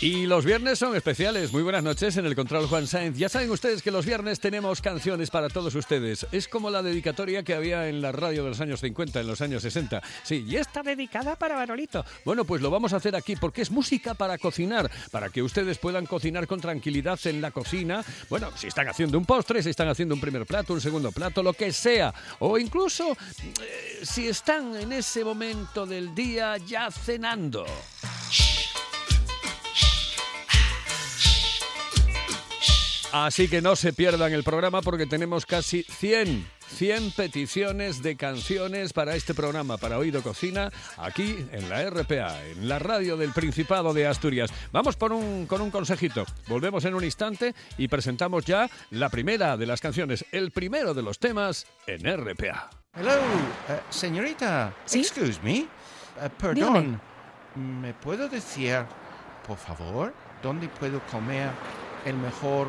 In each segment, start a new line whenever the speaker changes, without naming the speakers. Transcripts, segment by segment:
Y los viernes son especiales. Muy buenas noches en el Control Juan Sainz. Ya saben ustedes que los viernes tenemos canciones para todos ustedes. Es como la dedicatoria que había en la radio de los años 50, en los años 60. Sí, y está dedicada para Manolito. Bueno, pues lo vamos a hacer aquí porque es música para cocinar, para que ustedes puedan cocinar con tranquilidad en la cocina. Bueno, si están haciendo un postre, si están haciendo un primer plato, un segundo plato, lo que sea. O incluso eh, si están en ese momento del día ya cenando. Así que no se pierdan el programa porque tenemos casi 100, 100 peticiones de canciones para este programa, para Oído Cocina, aquí en la RPA, en la radio del Principado de Asturias. Vamos por un, con un consejito. Volvemos en un instante y presentamos ya la primera de las canciones, el primero de los temas en RPA.
Hello, eh, señorita.
¿Sí?
Excuse me. Eh, perdón. ¿Me puedo decir, por favor, dónde puedo comer el mejor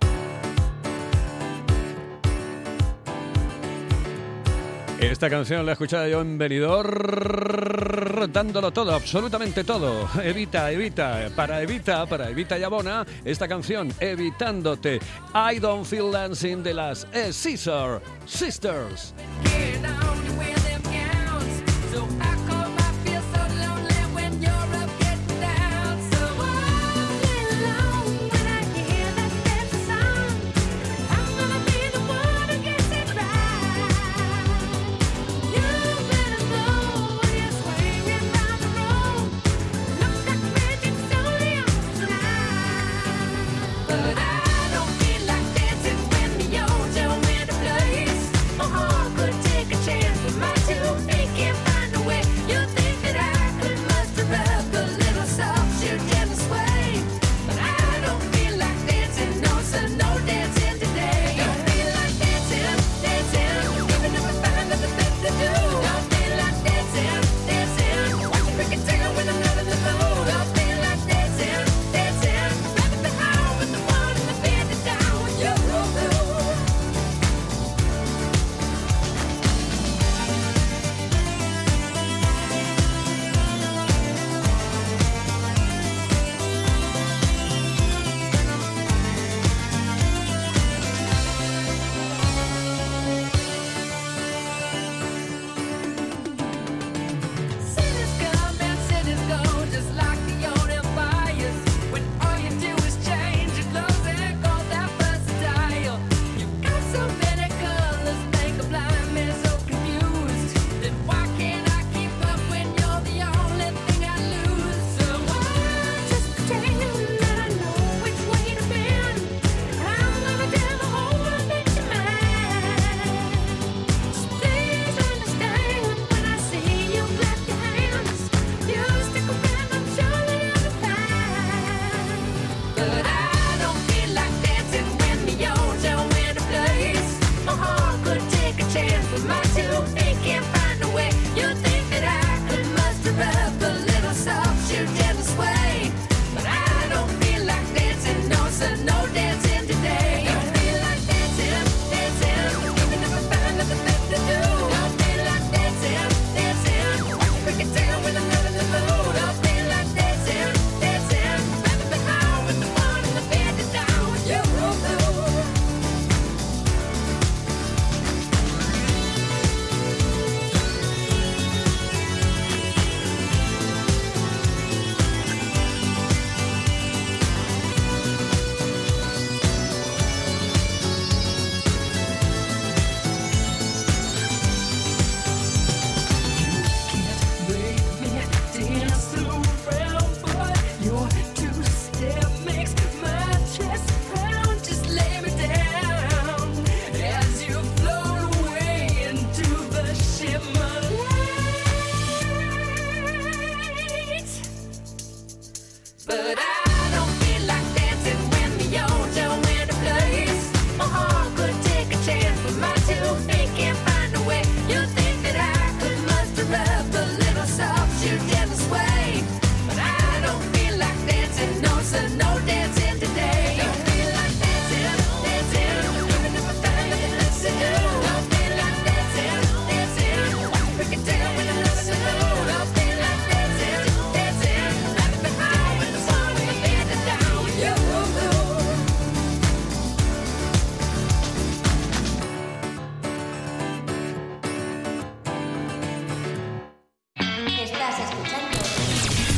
Esta canción la he escuchado yo en Benidorm, dándolo todo, absolutamente todo. Evita, evita, para Evita, para Evita y Abona, esta canción, Evitándote. I Don't Feel Dancing de las eh, Scissor Sisters.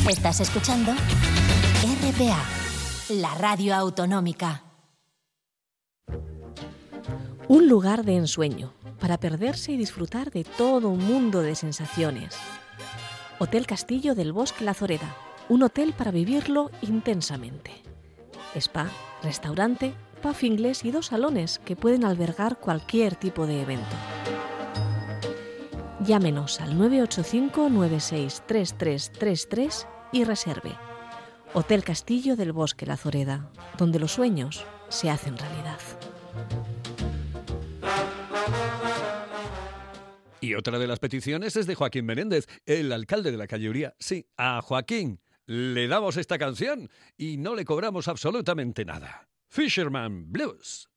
Estás escuchando RPA, la radio autonómica.
Un lugar de ensueño para perderse y disfrutar de todo un mundo de sensaciones. Hotel Castillo del Bosque La Zoreda, un hotel para vivirlo intensamente. Spa, restaurante, puff inglés y dos salones que pueden albergar cualquier tipo de evento. Llámenos al 985-963333 y reserve. Hotel Castillo del Bosque La Zoreda, donde los sueños se hacen realidad.
Y otra de las peticiones es de Joaquín Menéndez, el alcalde de la calle Uría. Sí, a Joaquín le damos esta canción y no le cobramos absolutamente nada. Fisherman Blues.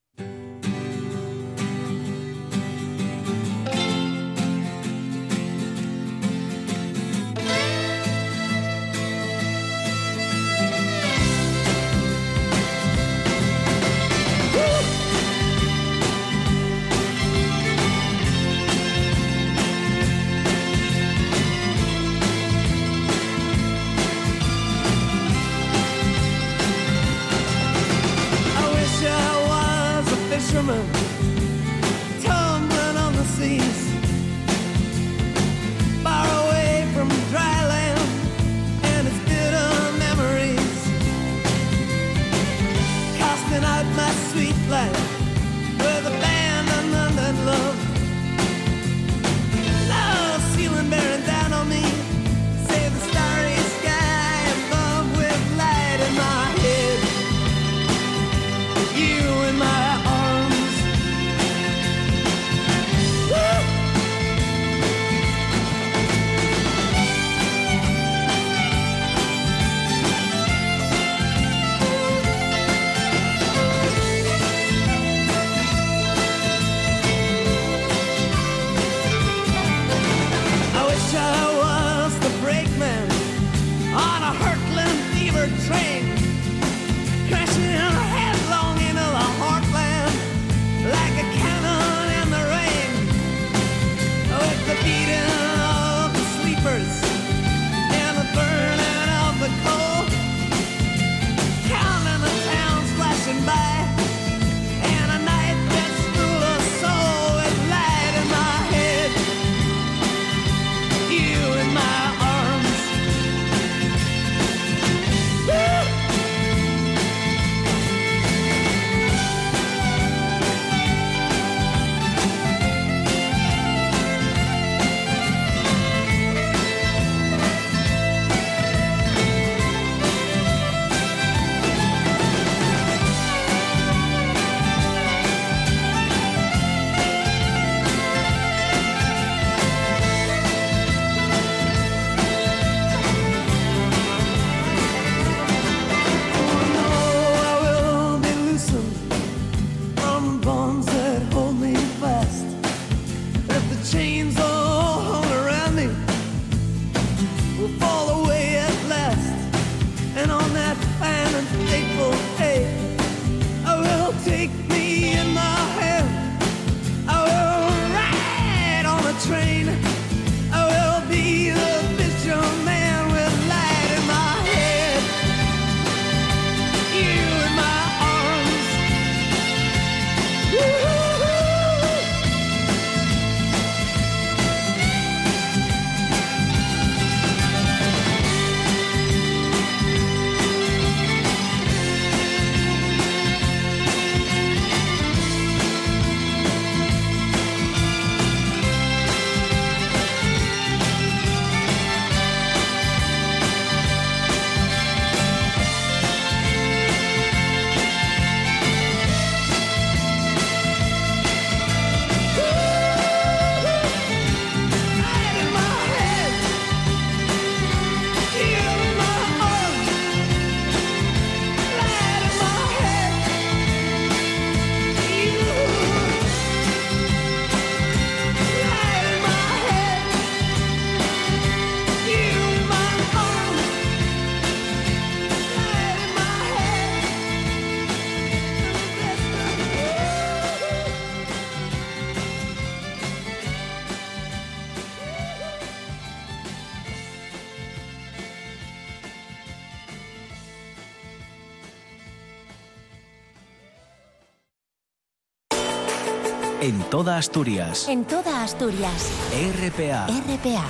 Toda Asturias.
En toda Asturias.
RPA.
RPA.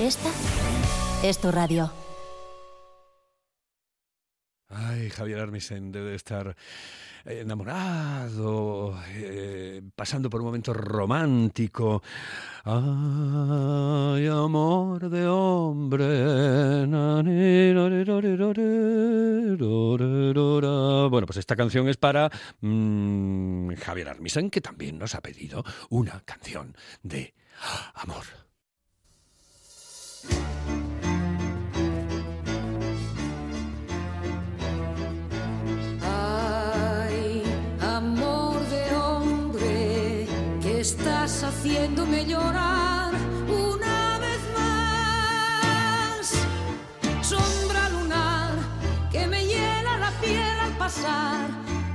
Esta es tu radio.
Ay, Javier Armisen debe estar enamorado, eh, pasando por un momento romántico. Ay, amor de hombre. Bueno, pues esta canción es para mm, Javier Armisen, que también nos ha pedido una canción de amor.
Haciéndome llorar una vez más. Sombra lunar que me hiela la piel al pasar,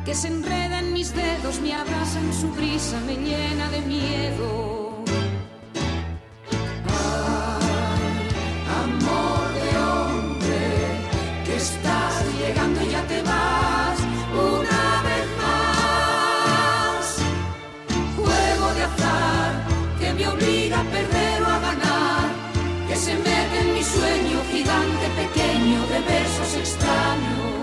que se enreda en mis dedos, me abraza en su brisa, me llena de miedo. Mete en mi sueño gigante pequeño de besos extraños.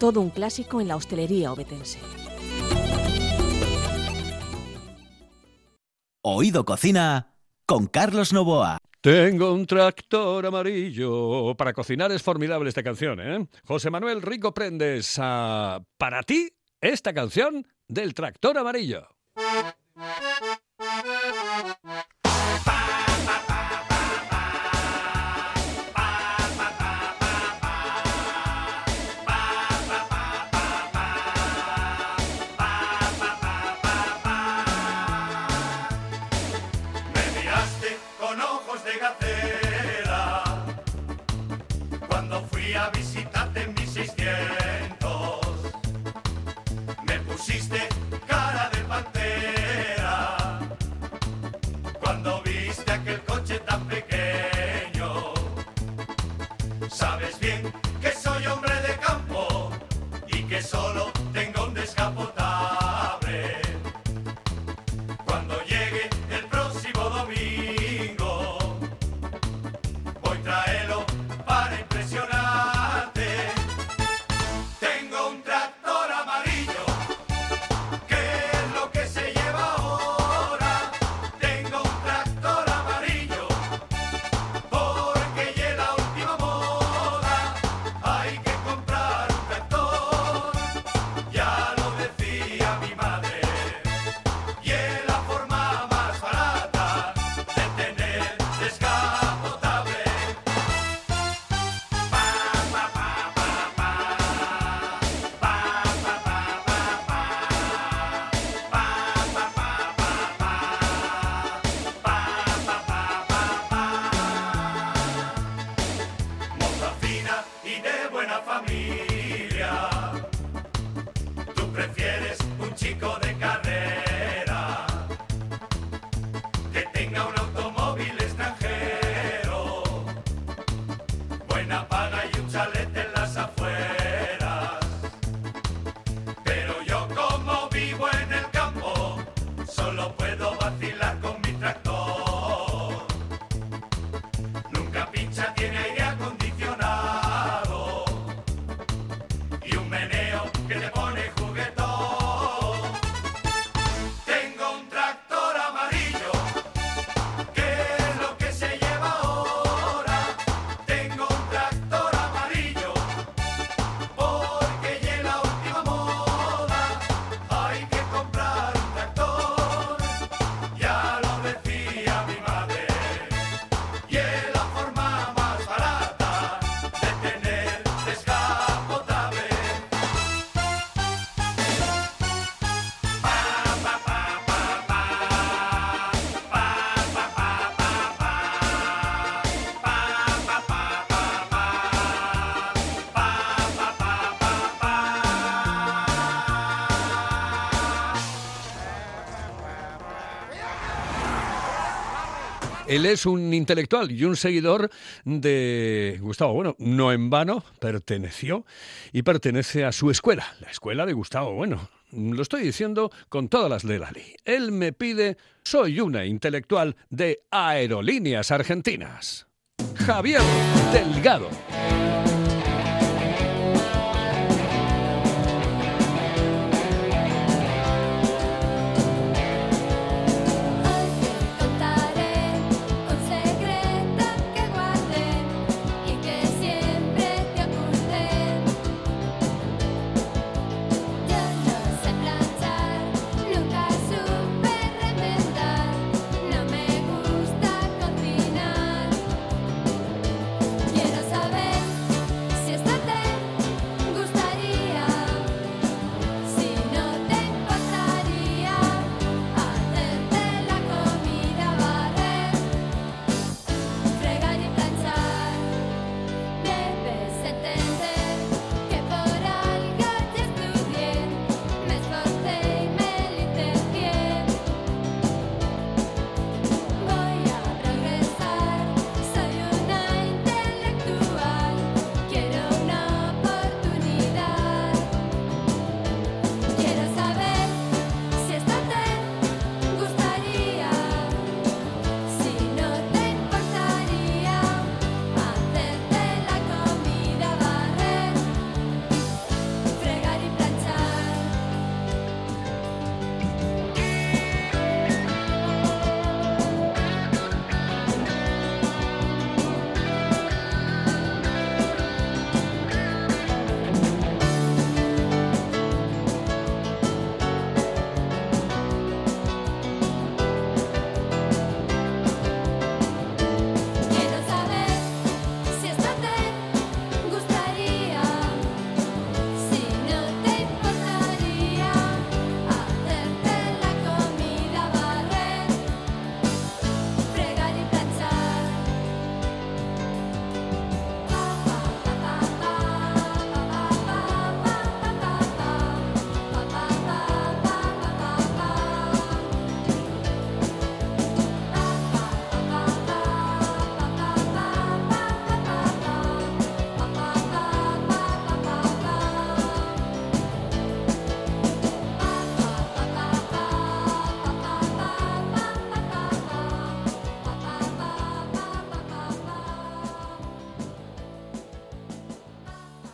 Todo un clásico en la hostelería obetense.
Oído Cocina con Carlos Novoa.
Tengo un tractor amarillo. Para cocinar es formidable esta canción, ¿eh? José Manuel Rico Prendes, ah, para ti, esta canción del tractor amarillo.
que solo tengo un descapotable. familia. Tú prefieres un chico de
Él es un intelectual y un seguidor de Gustavo Bueno. No en vano perteneció y pertenece a su escuela, la escuela de Gustavo Bueno. Lo estoy diciendo con todas las de la ley. Él me pide, soy una intelectual de aerolíneas argentinas. Javier Delgado.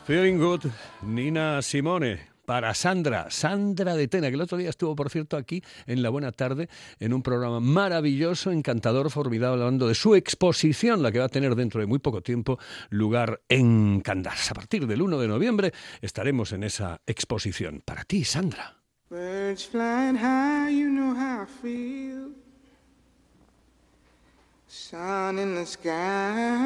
Feeling Good, Nina Simone. Para Sandra, Sandra de Tena, que el otro día estuvo, por cierto, aquí en La Buena Tarde, en un programa maravilloso, encantador, formidable, hablando de su exposición, la que va a tener dentro de muy poco tiempo lugar en Candás. A partir del 1 de noviembre estaremos en esa exposición. Para ti, Sandra.
Birds flying high, you know how I feel. Sun in the sky,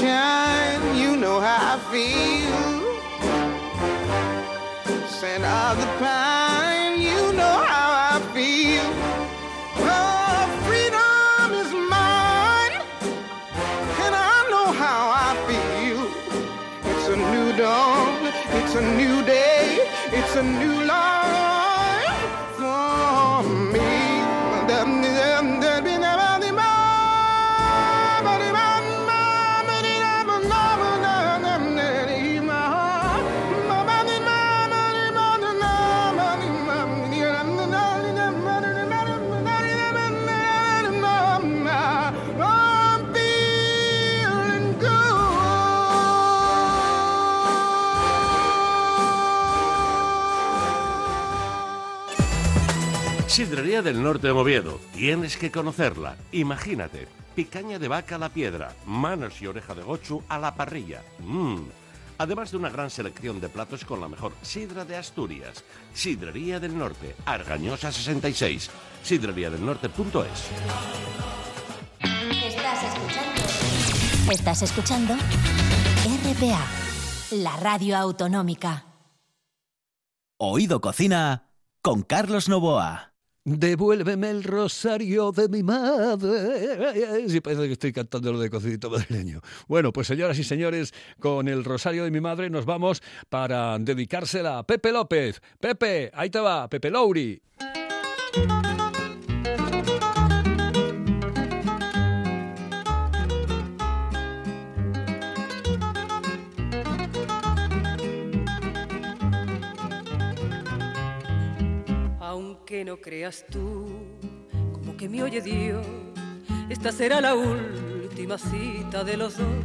sunshine, you know how I feel. Scent of the pine, you know how I feel. Oh, freedom is mine, and I know how I feel. It's a new dawn, it's a new day, it's a new life.
Sidrería del Norte de Oviedo. Tienes que conocerla. Imagínate. Picaña de vaca a la piedra, manos y oreja de gochu a la parrilla. Mmm. Además de una gran selección de platos con la mejor sidra de Asturias. Sidrería del Norte, Argañosa 66. Sidreríadelnorte.es.
Estás escuchando. Estás escuchando RPA, la radio autonómica.
Oído Cocina con Carlos Novoa.
Devuélveme el rosario de mi madre. Sí, parece que estoy cantando lo de cocidito madrileño. Bueno, pues señoras y señores, con el rosario de mi madre nos vamos para dedicársela a Pepe López. Pepe, ahí te va, Pepe Louri.
Aunque no creas tú, como que me oye Dios, esta será la última cita de los dos.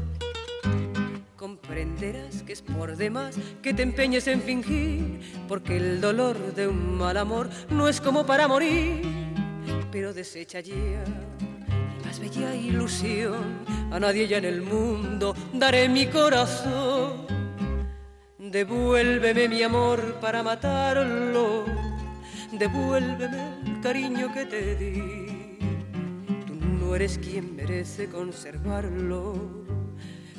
Comprenderás que es por demás que te empeñes en fingir, porque el dolor de un mal amor no es como para morir. Pero desecha ya mi más bella ilusión, a nadie ya en el mundo daré mi corazón. Devuélveme mi amor para matarlo devuélveme el cariño que te di. Tú no eres quien merece conservarlo,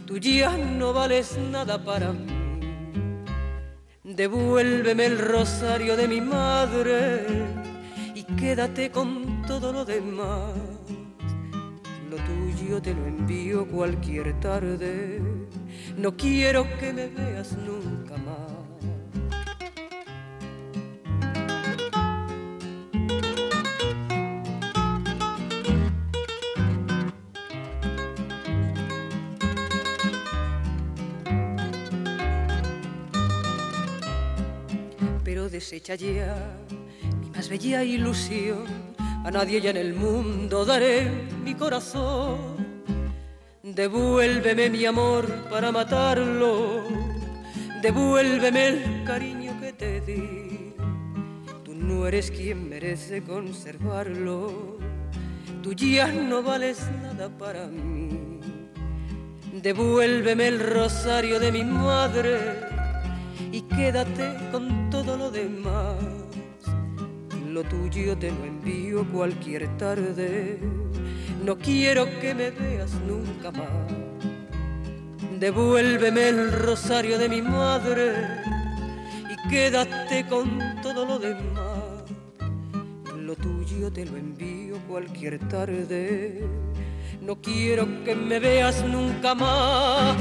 tú ya no vales nada para mí. Devuélveme el rosario de mi madre y quédate con todo lo demás. Lo tuyo te lo envío cualquier tarde, no quiero que me veas nunca más. Pero desecha ya mi más bella ilusión. A nadie ya en el mundo daré mi corazón. Devuélveme mi amor para matarlo. Devuélveme el cariño que te di. Tú no eres quien merece conservarlo. Tú ya no vales nada para mí. Devuélveme el rosario de mi madre y quédate con Lo tuyo te lo envío cualquier tarde. No quiero que me veas nunca más. Devuélveme el rosario de mi madre y quédate con todo lo demás. Lo tuyo te lo envío cualquier tarde. No quiero que me veas nunca más.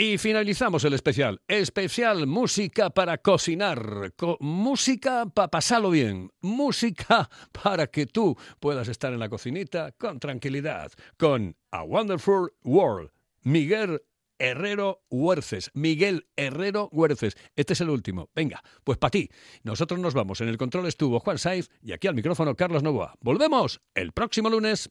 Y finalizamos el especial. Especial música para cocinar. Co- música para pasarlo bien. Música para que tú puedas estar en la cocinita con tranquilidad. Con A Wonderful World. Miguel Herrero Huerces. Miguel Herrero Huerces. Este es el último. Venga, pues para ti. Nosotros nos vamos. En el control estuvo Juan Saiz y aquí al micrófono Carlos Novoa. Volvemos el próximo lunes.